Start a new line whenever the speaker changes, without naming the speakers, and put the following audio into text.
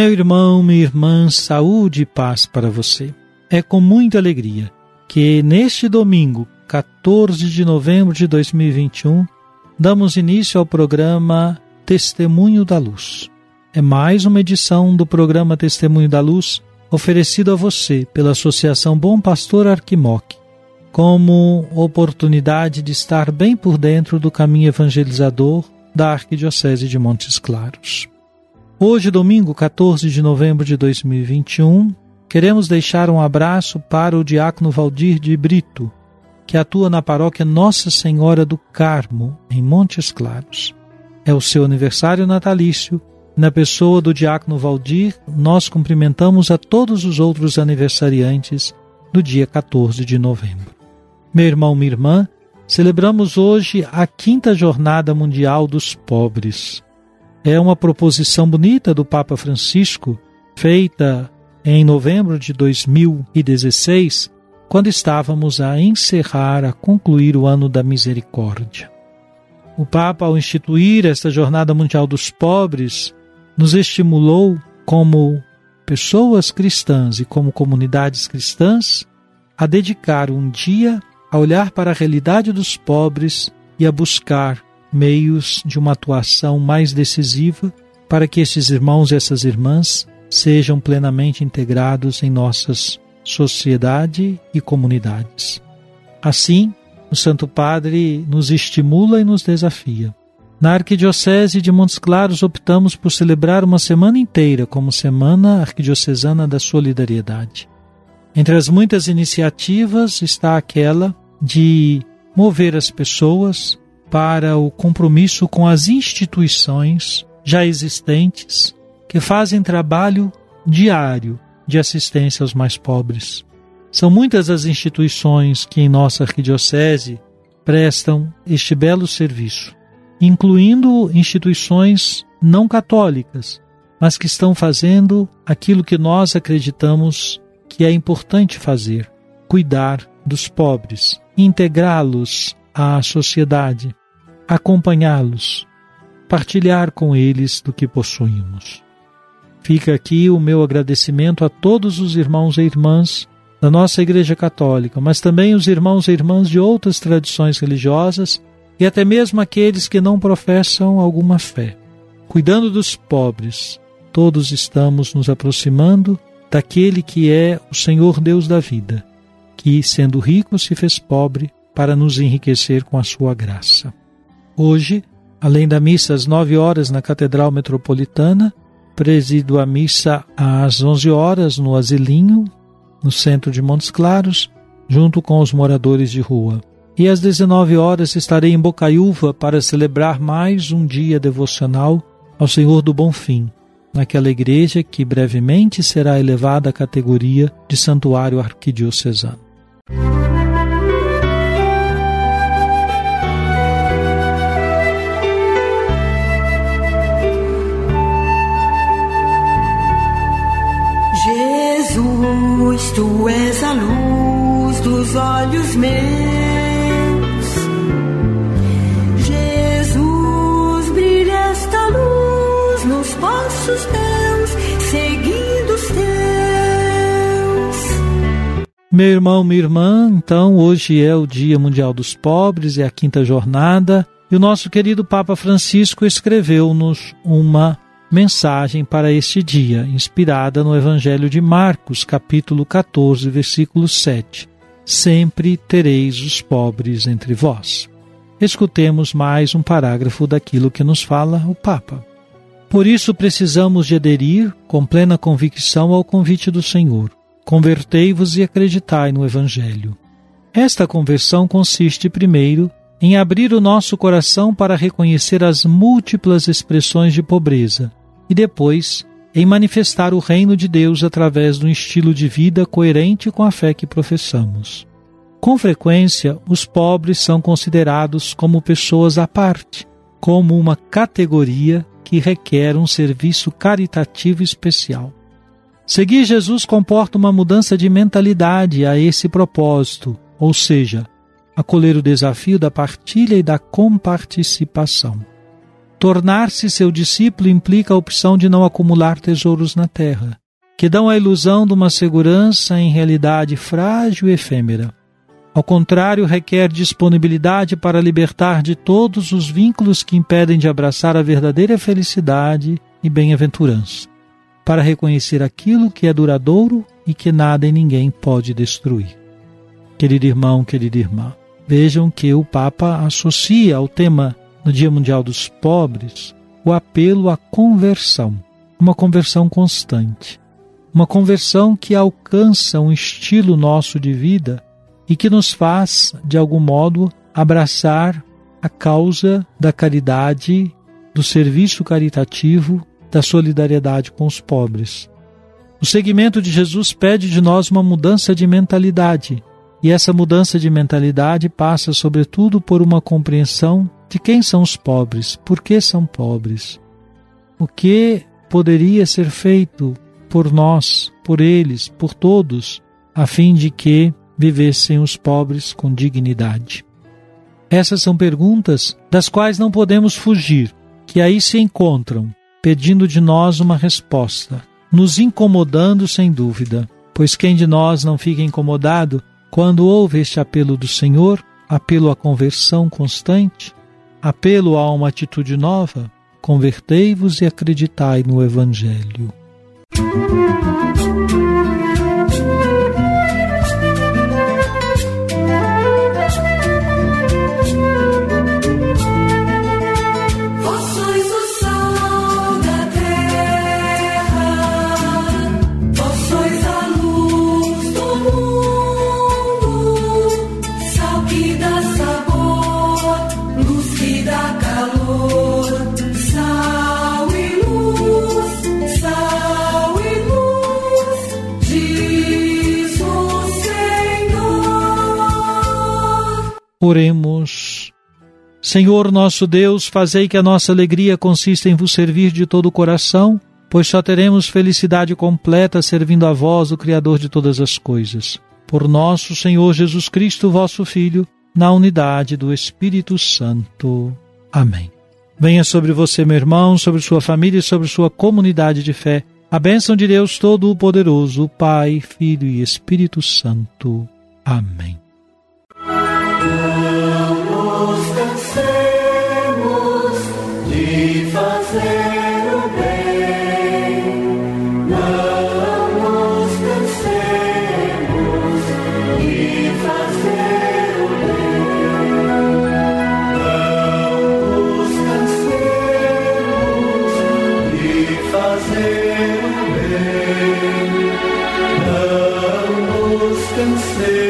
Meu irmão, minha irmã, saúde e paz para você. É com muita alegria que neste domingo, 14 de novembro de 2021, damos início ao programa Testemunho da Luz. É mais uma edição do programa Testemunho da Luz oferecido a você pela Associação Bom Pastor Arquimoc, como oportunidade de estar bem por dentro do caminho evangelizador da Arquidiocese de Montes Claros. Hoje, domingo 14 de novembro de 2021, queremos deixar um abraço para o diácono Valdir de Brito, que atua na paróquia Nossa Senhora do Carmo, em Montes Claros. É o seu aniversário natalício. Na pessoa do diácono Valdir, nós cumprimentamos a todos os outros aniversariantes do dia 14 de novembro. Meu irmão, minha irmã, celebramos hoje a quinta Jornada Mundial dos Pobres é uma proposição bonita do Papa Francisco, feita em novembro de 2016, quando estávamos a encerrar, a concluir o ano da misericórdia. O Papa, ao instituir esta Jornada Mundial dos Pobres, nos estimulou como pessoas cristãs e como comunidades cristãs a dedicar um dia a olhar para a realidade dos pobres e a buscar meios de uma atuação mais decisiva para que esses irmãos e essas irmãs sejam plenamente integrados em nossas sociedade e comunidades. Assim, o Santo Padre nos estimula e nos desafia. Na Arquidiocese de Montes Claros optamos por celebrar uma semana inteira como Semana Arquidiocesana da Solidariedade. Entre as muitas iniciativas está aquela de mover as pessoas para o compromisso com as instituições já existentes que fazem trabalho diário de assistência aos mais pobres. São muitas as instituições que em nossa arquidiocese prestam este belo serviço, incluindo instituições não católicas, mas que estão fazendo aquilo que nós acreditamos que é importante fazer: cuidar dos pobres, integrá-los à sociedade, acompanhá-los, partilhar com eles do que possuímos. Fica aqui o meu agradecimento a todos os irmãos e irmãs da nossa Igreja Católica, mas também os irmãos e irmãs de outras tradições religiosas e até mesmo aqueles que não professam alguma fé. Cuidando dos pobres, todos estamos nos aproximando daquele que é o Senhor Deus da vida, que, sendo rico, se fez pobre para nos enriquecer com a sua graça. Hoje, além da missa às nove horas na Catedral Metropolitana, presido a missa às onze horas no Asilinho, no centro de Montes Claros, junto com os moradores de rua. E às 19 horas estarei em Bocaiúva para celebrar mais um dia devocional ao Senhor do Bom Fim, naquela igreja que brevemente será elevada à categoria de santuário arquidiocesano.
Tu és a luz dos olhos meus. Jesus, brilha esta luz nos passos teus, seguindo os teus.
Meu irmão, minha irmã, então hoje é o Dia Mundial dos Pobres, é a quinta jornada E o nosso querido Papa Francisco escreveu-nos uma mensagem para este dia, inspirada no Evangelho de Marcos, capítulo 14, versículo 7. Sempre tereis os pobres entre vós. Escutemos mais um parágrafo daquilo que nos fala o Papa. Por isso precisamos de aderir com plena convicção ao convite do Senhor. Convertei-vos e acreditai no Evangelho. Esta conversão consiste, primeiro, em abrir o nosso coração para reconhecer as múltiplas expressões de pobreza e depois em manifestar o reino de Deus através de um estilo de vida coerente com a fé que professamos. Com frequência, os pobres são considerados como pessoas à parte, como uma categoria que requer um serviço caritativo especial. Seguir Jesus comporta uma mudança de mentalidade a esse propósito, ou seja, acolher o desafio da partilha e da comparticipação. Tornar-se seu discípulo implica a opção de não acumular tesouros na terra, que dão a ilusão de uma segurança em realidade frágil e efêmera. Ao contrário, requer disponibilidade para libertar de todos os vínculos que impedem de abraçar a verdadeira felicidade e bem-aventurança, para reconhecer aquilo que é duradouro e que nada e ninguém pode destruir. Querido irmão, querida irmã, vejam que o Papa associa ao tema no Dia Mundial dos Pobres o apelo à conversão, uma conversão constante, uma conversão que alcança um estilo nosso de vida e que nos faz, de algum modo, abraçar a causa da caridade, do serviço caritativo, da solidariedade com os pobres. O segmento de Jesus pede de nós uma mudança de mentalidade, e essa mudança de mentalidade passa, sobretudo, por uma compreensão de quem são os pobres, por que são pobres, o que poderia ser feito por nós, por eles, por todos, a fim de que vivessem os pobres com dignidade. Essas são perguntas das quais não podemos fugir, que aí se encontram, pedindo de nós uma resposta, nos incomodando sem dúvida, pois quem de nós não fica incomodado quando ouve este apelo do Senhor, apelo à conversão constante, apelo a uma atitude nova, convertei-vos e acreditai no Evangelho. Música Oremos. Senhor nosso Deus, fazei que a nossa alegria consista em vos servir de todo o coração, pois só teremos felicidade completa servindo a vós, o Criador de todas as coisas. Por nosso Senhor Jesus Cristo, vosso Filho, na unidade do Espírito Santo. Amém. Venha sobre você, meu irmão, sobre sua família e sobre sua comunidade de fé. A bênção de Deus Todo-Poderoso, Pai, Filho e Espírito Santo. Amém.
can say